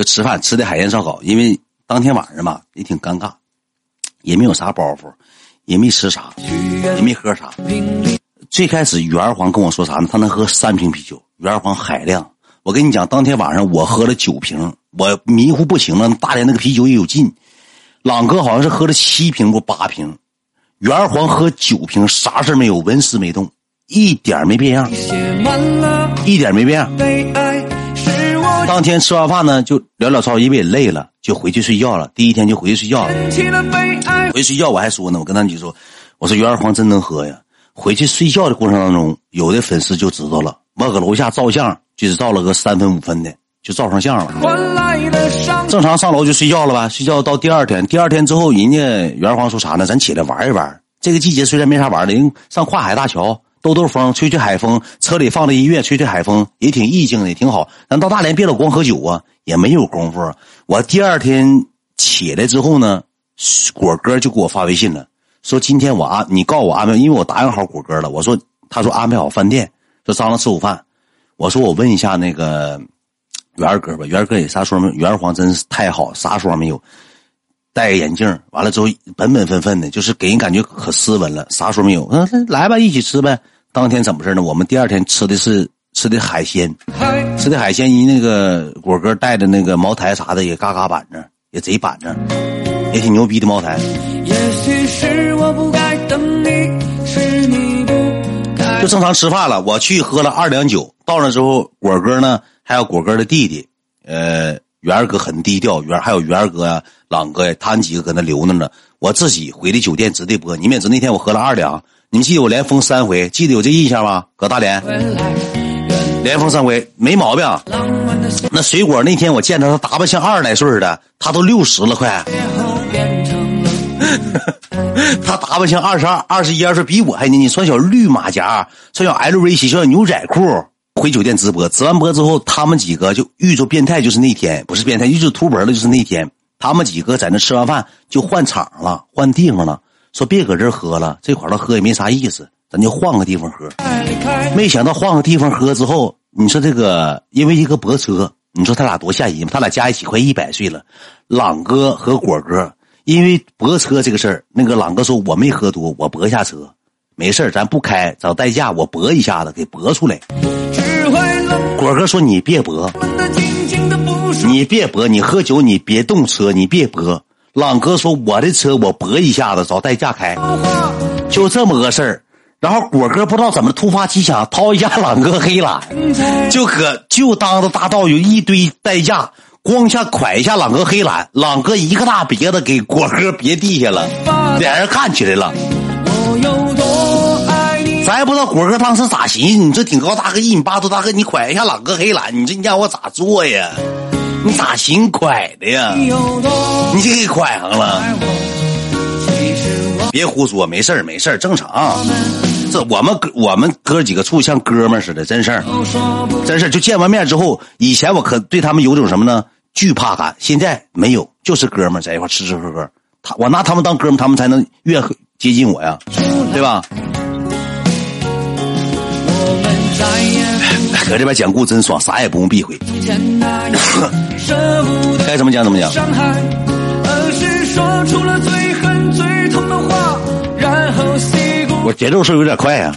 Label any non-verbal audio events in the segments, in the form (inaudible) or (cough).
就吃饭吃的海鲜烧烤，因为当天晚上嘛也挺尴尬，也没有啥包袱，也没吃啥，也没喝啥。最开始袁二黄跟我说啥呢？他能喝三瓶啤酒。袁二黄海量，我跟你讲，当天晚上我喝了九瓶，我迷糊不行了。大连那个啤酒也有劲。朗哥好像是喝了七瓶不八瓶，袁二黄喝九瓶，啥事没有，纹丝没动，一点没变样，一点没变样。当天吃完饭呢，就聊聊操，因为也累了，就回去睡觉了。第一天就回去睡觉了。回去睡觉我还说呢，我跟他女说，我说袁二黄真能喝呀。回去睡觉的过程当中，有的粉丝就知道了，我搁楼下照相，就是照了个三分五分的，就照上相了。正常上楼就睡觉了吧，睡觉到第二天，第二天之后，人家袁二黄说啥呢？咱起来玩一玩。这个季节虽然没啥玩的，人上跨海大桥。兜兜风，吹吹海风，车里放着音乐，吹吹海风，也挺意境的，挺好。咱到大连别老光喝酒啊，也没有功夫。我第二天起来之后呢，果哥就给我发微信了，说今天我安，你告诉我安排，因为我答应好果哥了。我说，他说安排好饭店，说张罗吃午饭。我说我问一下那个元儿哥吧，元儿哥也啥说没有？元儿黄真是太好，啥说没有。戴个眼镜，完了之后本本分分的，就是给人感觉可斯文了，啥说没有。嗯，来吧，一起吃呗。当天怎么事呢？我们第二天吃的是吃的海鲜，吃的海鲜，一那个果哥带的那个茅台啥的也嘎嘎板正，也贼板正，也挺牛逼的茅台。就正常吃饭了，我去喝了二两酒，到那之后，果哥呢，还有果哥的弟弟，呃。元儿哥很低调，元还有元儿哥呀、朗哥呀，他们几个搁那留着呢。我自己回的酒店直的播，你们也知道那天我喝了二两，你们记得我连封三回，记得有这印象吗？搁大连连封三回没毛病。那水果那天我见他，他打扮像二十来岁的，他都六十了快。(laughs) 他打扮像二十二、二十一二岁，比我还年轻，穿小绿马甲，穿小 LV 鞋，穿小牛仔裤。回酒店直播，直完播之后，他们几个就遇着变态，就是那天不是变态，遇着秃脖的，就是那天。他们几个在那吃完饭就换场了，换地方了，说别搁这喝了，这块儿喝也没啥意思，咱就换个地方喝。没想到换个地方喝之后，你说这个因为一个泊车，你说他俩多吓人他俩加一起快一百岁了。朗哥和果哥因为泊车这个事儿，那个朗哥说我没喝多，我泊下车，没事咱不开，找代驾我泊一下子给泊出来。果哥说：“你别泊，你别泊，你喝酒你别动车，你别搏。”朗哥说：“我的车我搏一下子找代驾开，就这么个事儿。”然后果哥不知道怎么突发奇想，掏一下 (laughs) 朗哥黑蓝，就可就当着大道有一堆代驾，光下蒯一下朗哥黑蓝，朗哥一个大别子给果哥别地下了，俩人干起来了。咱也不知道果哥当时咋寻思，你这挺高大个一米八多大个，你拐一下朗哥黑蓝，你这你让我咋做呀？你咋心拐的呀？你给拐上了？别胡说，没事没事正常。这我们哥我们哥几个处像哥们似的，真事儿，真事儿就见完面之后，以前我可对他们有种什么呢？惧怕感，现在没有，就是哥们在一块吃吃喝喝。他我拿他们当哥们，他们才能越接近我呀，对吧？搁这边讲故真爽，啥也不用避讳。(laughs) 该怎么讲怎么讲。我节奏是有点快呀。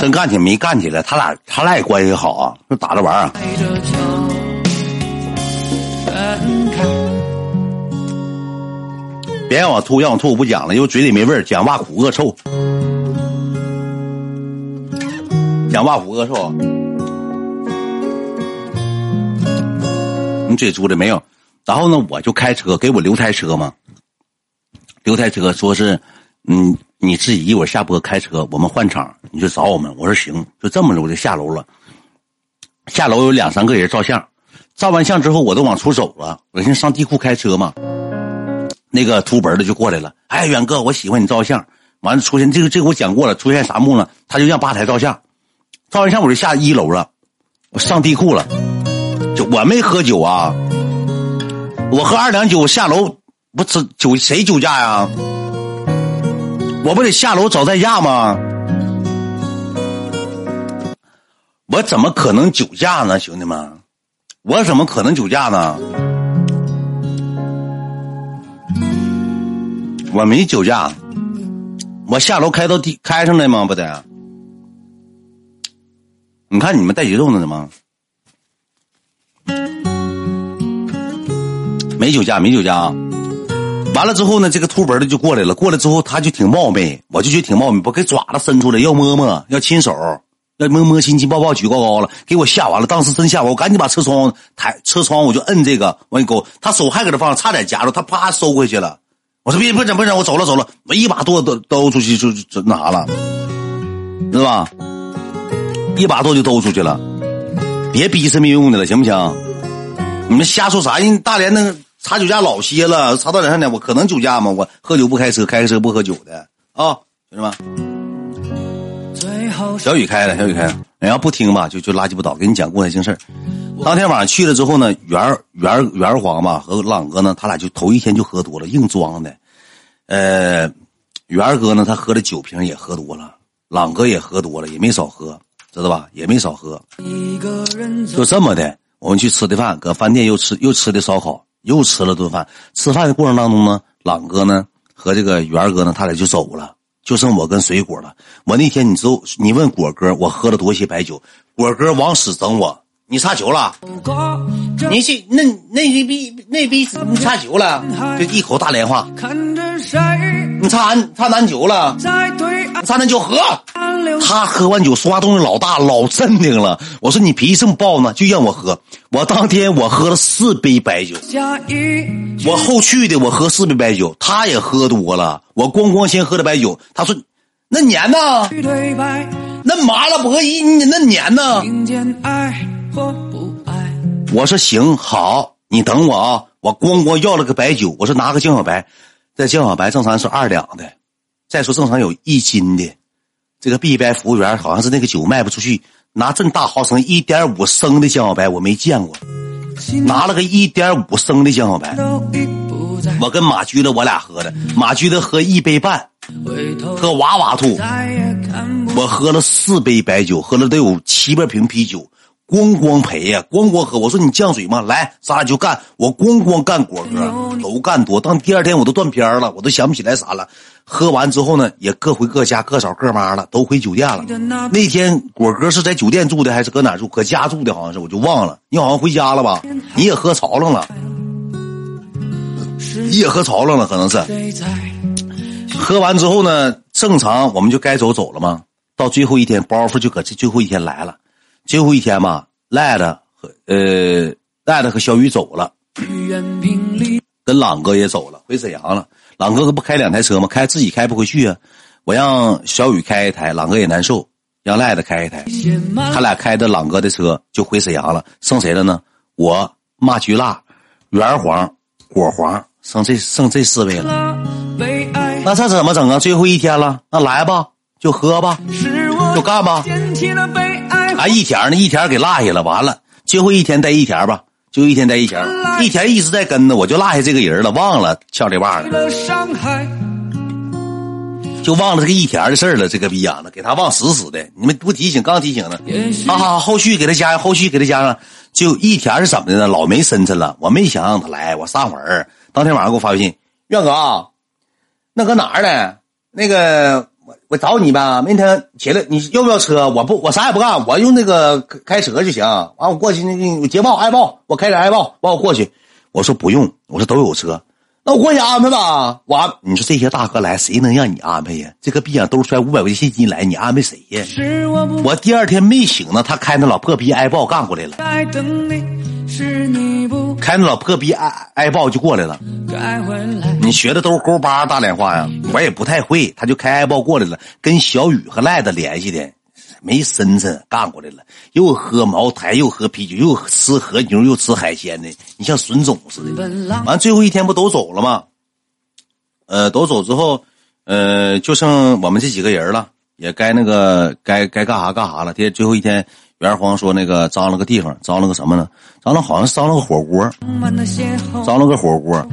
真干起没干起来，他俩他俩也关系好啊，就打着玩啊。别让我吐，让我吐我不讲了，因为嘴里没味儿。讲话苦恶臭，讲话苦恶臭。你嘴出的没有？然后呢，我就开车给我留台车嘛，留台车说是，嗯，你自己一会儿下播开车，我们换场，你就找我们。我说行，就这么着我就下楼了。下楼有两三个人照相，照完相之后我都往出走了，我先上地库开车嘛。那个秃本的就过来了，哎，远哥，我喜欢你照相。完了出现这个，这个我讲过了，出现啥幕呢？他就让吧台照相，照完相我就下一楼了，我上地库了。就我没喝酒啊，我喝二两酒下楼，不吃酒谁酒驾呀？我不得下楼找代驾吗？我怎么可能酒驾呢，兄弟们？我怎么可能酒驾呢？我没酒驾，我下楼开到地开上来吗？不得？你看你们带节奏呢吗？没酒驾，没酒驾啊。完了之后呢，这个秃脖的就过来了。过来之后，他就挺冒昧，我就觉得挺冒昧，我给爪子伸出来要摸摸，要亲手，要摸摸亲亲抱抱，举高高了，给我吓完了。当时真吓我，我赶紧把车窗抬，车窗我就摁这个往一勾，他手还搁这放，差点夹住，他啪收回去了。我说别不整不整，我走了走了，我一把剁都兜出去就就那啥了，知道吧？一把剁就兜出去了，别逼是没用的了，行不行？你们瞎说啥？人大连那个。查酒驾老些了，查到两三点，我可能酒驾吗？我喝酒不开车，开车不喝酒的啊，兄弟们。小雨开了，小雨开的，你要不听吧，就就垃圾不倒。给你讲过来正事儿。当天晚上去了之后呢，圆儿圆圆黄吧和朗哥呢，他俩就头一天就喝多了，硬装的。呃，圆儿哥呢，他喝的酒瓶也喝多了，朗哥也喝多了，也没少喝，知道吧？也没少喝。就这么的，我们去吃的饭，搁饭店又吃又吃的烧烤。又吃了顿饭，吃饭的过程当中呢，朗哥呢和这个元哥呢，他俩就走了，就剩我跟水果了。我那天你知道，你问果哥，我喝了多些白酒，果哥往死整我。你擦球了？你去那那那逼那逼你擦球了？就一口大连话。你擦擦男酒了？擦男酒喝。他喝完酒说话动静老大，老镇定了。我说你脾气这么暴呢，就让我喝。我当天我喝了四杯白酒。我后去的我喝四杯白酒，他也喝多了。我咣咣先喝的白酒。他说：“那年呢？那麻辣博弈，你那年呢？”我说行好，你等我啊！我咣咣要了个白酒，我说拿个江小白，这江小白正常是二两的，再说正常有一斤的。这个 B 白服务员好像是那个酒卖不出去，拿这么大毫升一点五升的江小白，我没见过，拿了个一点五升的江小白。我跟马驹子我俩喝的，马驹子喝一杯半，喝哇哇吐。我喝了四杯白酒，喝了得有七八瓶啤酒。咣咣赔呀，咣咣喝！我说你犟嘴吗？来，咱俩就干！我咣咣干果哥，都干多。当第二天我都断片了，我都想不起来啥了。喝完之后呢，也各回各家，各找各妈了，都回酒店了。那天果哥是在酒店住的，还是搁哪住？搁家住的，好像是，我就忘了。你好像回家了吧？你也喝潮了了，你也喝潮了了，可能是。喝完之后呢，正常我们就该走走了吗？到最后一天，包袱就搁这最后一天来了。最后一天嘛，赖子和呃赖子和小雨走了，跟朗哥也走了，回沈阳了。朗哥不开两台车吗？开自己开不回去啊。我让小雨开一台，朗哥也难受，让赖子开一台。他俩开着朗哥的车就回沈阳了，剩谁了呢？我骂菊辣、圆黄、果黄，剩这剩这四位了。那这怎么整啊？最后一天了，那来吧，就喝吧，就干吧。啊，一田呢？一田给落下了，完了，最后一天带一田吧，就一天带一田，一田一直在跟着，我就落下这个人了，忘了翘这把了，就忘了这个一田的事了，这个逼样的，给他忘死死的。你们不提醒，刚提醒呢。啊，后续给他加上，后续给他加上，就一田是怎么的呢？老没深沉了，我没想让他来，我上门当天晚上给我发微信，院哥，那搁哪儿呢？那个。我找你呗，明天起来你要不要车？我不，我啥也不干，我用那个开车就行。完，我过去，那个捷豹、爱豹，我开着爱豹，完我过去。我说不用，我说都有车，那我过去安排吧。完，你说这些大哥来，谁能让你安排呀？这个逼样兜揣五百块钱现金来，你安排谁呀？我第二天没醒呢，他开那老破逼爱豹干过来了。开那老破逼爱爱豹就过来了，你学的都是勾八大连话呀，我也不太会，他就开爱豹过来了，跟小雨和赖子联系的，没深沉干过来了，又喝茅台，又喝啤酒，又吃和牛，又吃海鲜的，你像损种似的。完最后一天不都走了吗？呃，都走之后，呃，就剩我们这几个人了，也该那个该该干啥干啥了。这最后一天。袁黄说那个脏了个地方，脏了个什么呢？脏了好像脏了个火锅，脏了个火锅。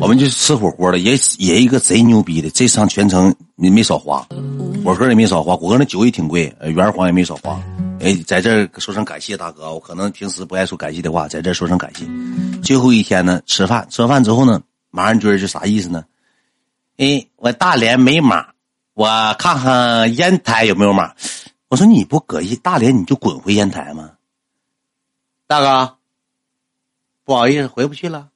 我们就吃火锅了，也也一个贼牛逼的，这趟全程没没少花，火锅也没少花，火锅那酒也挺贵，袁黄也没少花。哎，在这儿说声感谢大哥，我可能平时不爱说感谢的话，在这儿说声感谢。最后一天呢，吃饭，吃完饭之后呢，马上军是啥意思呢？哎，我大连没码，我看看烟台有没有码。我说你不搁大连，你就滚回烟台吗？大哥，不好意思，回不去了，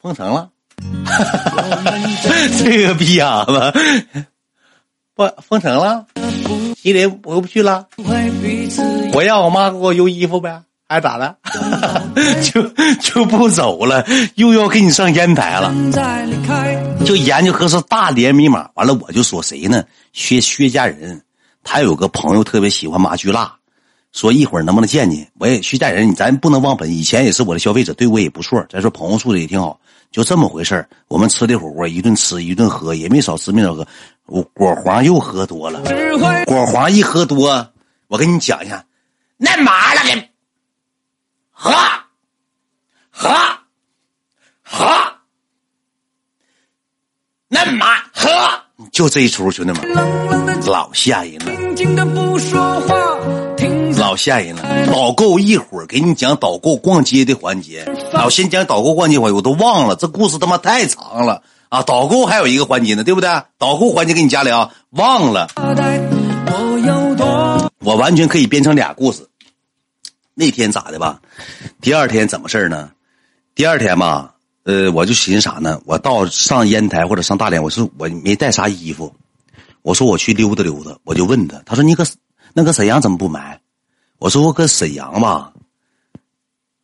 封城了。(laughs) 这个逼样子，不封城了，吉林回不去了。我让我妈给我邮衣服呗，还是咋的？(laughs) 就就不走了，又要给你上烟台了。就研究合适大连密码，完了我就说谁呢？薛薛家人。他有个朋友特别喜欢麻菊辣，说一会儿能不能见你？我也徐家人，咱不能忘本，以前也是我的消费者，对我也不错。再说朋友处的也挺好，就这么回事我们吃的火锅，一顿吃一顿喝，也没少吃没少喝。我果黄又喝多了，果黄一喝多，我跟你讲一下，那麻了给，喝，喝，喝，那麻。就这一出，兄弟们，老吓人了，老吓人了。导购一会儿给你讲导购逛街的环节，啊，我先讲导购逛街环节，我都忘了，这故事他妈太长了啊！导购还有一个环节呢，对不对？导购环节给你加了，忘了。我完全可以编成俩故事。那天咋的吧？第二天怎么事呢？第二天吧。呃，我就寻思啥呢？我到上烟台或者上大连，我说我没带啥衣服，我说我去溜达溜达，我就问他，他说你搁那个沈阳怎么不买？我说我搁沈阳吧，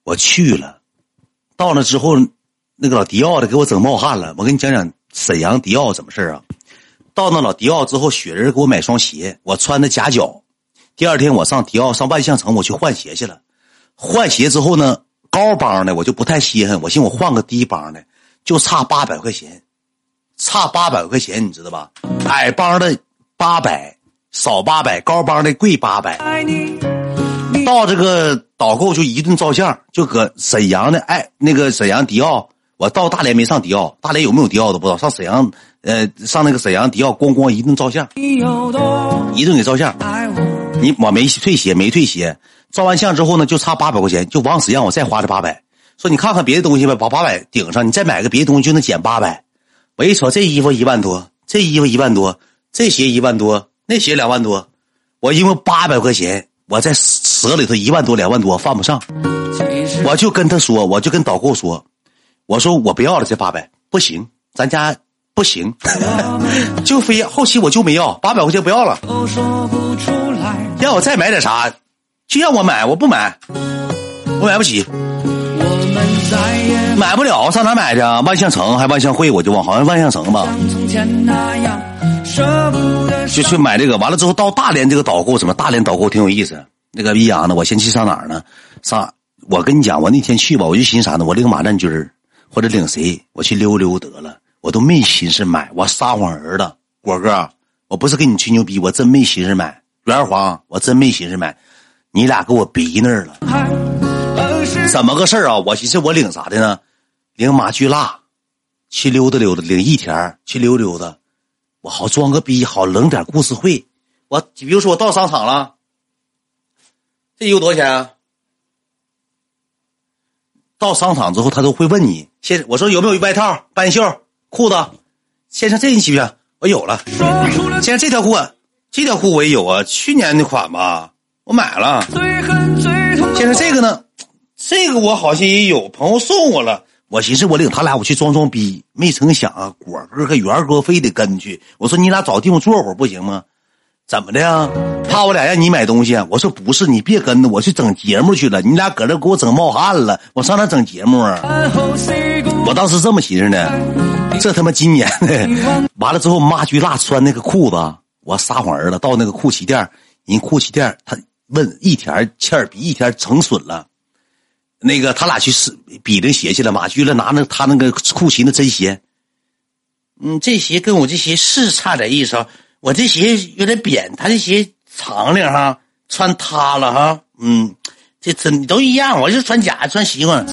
我去了，到那之后，那个老迪奥的给我整冒汗了。我跟你讲讲沈阳迪奥怎么事啊？到那老迪奥之后，雪人给我买双鞋，我穿的夹脚。第二天我上迪奥上万象城，我去换鞋去了。换鞋之后呢？高帮的我就不太稀罕，我寻我换个低帮的，就差八百块钱，差八百块钱，你知道吧？矮帮的八百，少八百；高帮的贵八百。到这个导购就一顿照相，就搁沈阳的哎，那个沈阳迪奥，我到大连没上迪奥，大连有没有迪奥都不知道。上沈阳，呃，上那个沈阳迪奥，咣咣一顿照相，一顿给照相。你我没退鞋，没退鞋。照完相之后呢，就差八百块钱，就往死让我再花这八百。说你看看别的东西吧，把八百顶上，你再买个别的东西就能减八百。我一瞅这衣服一万多，这衣服一万多，这鞋一万多，那鞋两万多。我因为八百块钱，我在折里头一万多两万多犯不上。我就跟他说，我就跟导购说，我说我不要了这八百，不行，咱家不行，(laughs) 就非后期我就没要八百块钱不要了，让我再买点啥。就让我买，我不买，我买不起，买不了，上哪买去？啊万象城还万象汇，我就往好像万象城吧，就去买这个。完了之后到大连这个导购，什么大连导购挺有意思。那个益阳呢，我先去上哪儿呢？上我跟你讲，我那天去吧，我就寻思啥呢？我领马占军或者领谁，我去溜溜得了，我都没寻思买，我撒谎儿子，果哥，我不是跟你吹牛逼，我真没寻思买。元皇，我真没寻思买。你俩给我逼那儿了，怎么个事儿啊？我寻思我领啥的呢？领马巨辣，去溜达溜达，领一天去溜溜达，我好装个逼，好冷点故事会。我比如说我到商场了，这衣服多少钱啊？到商场之后，他都会问你，先我说有没有外套、半袖、裤子？先生，这你需不需要？我有了。先生，这条裤，这条裤我也有啊，去年的款吧。我买了，现在这个呢，这个我好像也有朋友送我了。我寻思我领他俩我去装装逼，没成想啊，果哥和元哥非得跟去。我说你俩找地方坐会儿不行吗？怎么的呀？怕我俩让你买东西？我说不是，你别跟着我去整节目去了。你俩搁这给我整冒汗了，我上哪整节目啊？我当时这么寻思的，这他妈今年的，(laughs) 完了之后，妈居辣穿那个裤子，我撒谎儿子到那个裤旗店，人裤旗店他。问一田欠儿比一田成损了，那个他俩去试比那鞋去了。马驹了拿那他那个酷奇那真鞋，嗯，这鞋跟我这鞋是差点意思。我这鞋有点扁，他这鞋长点哈，穿塌了哈，嗯，这真都一样，我就穿假穿习惯。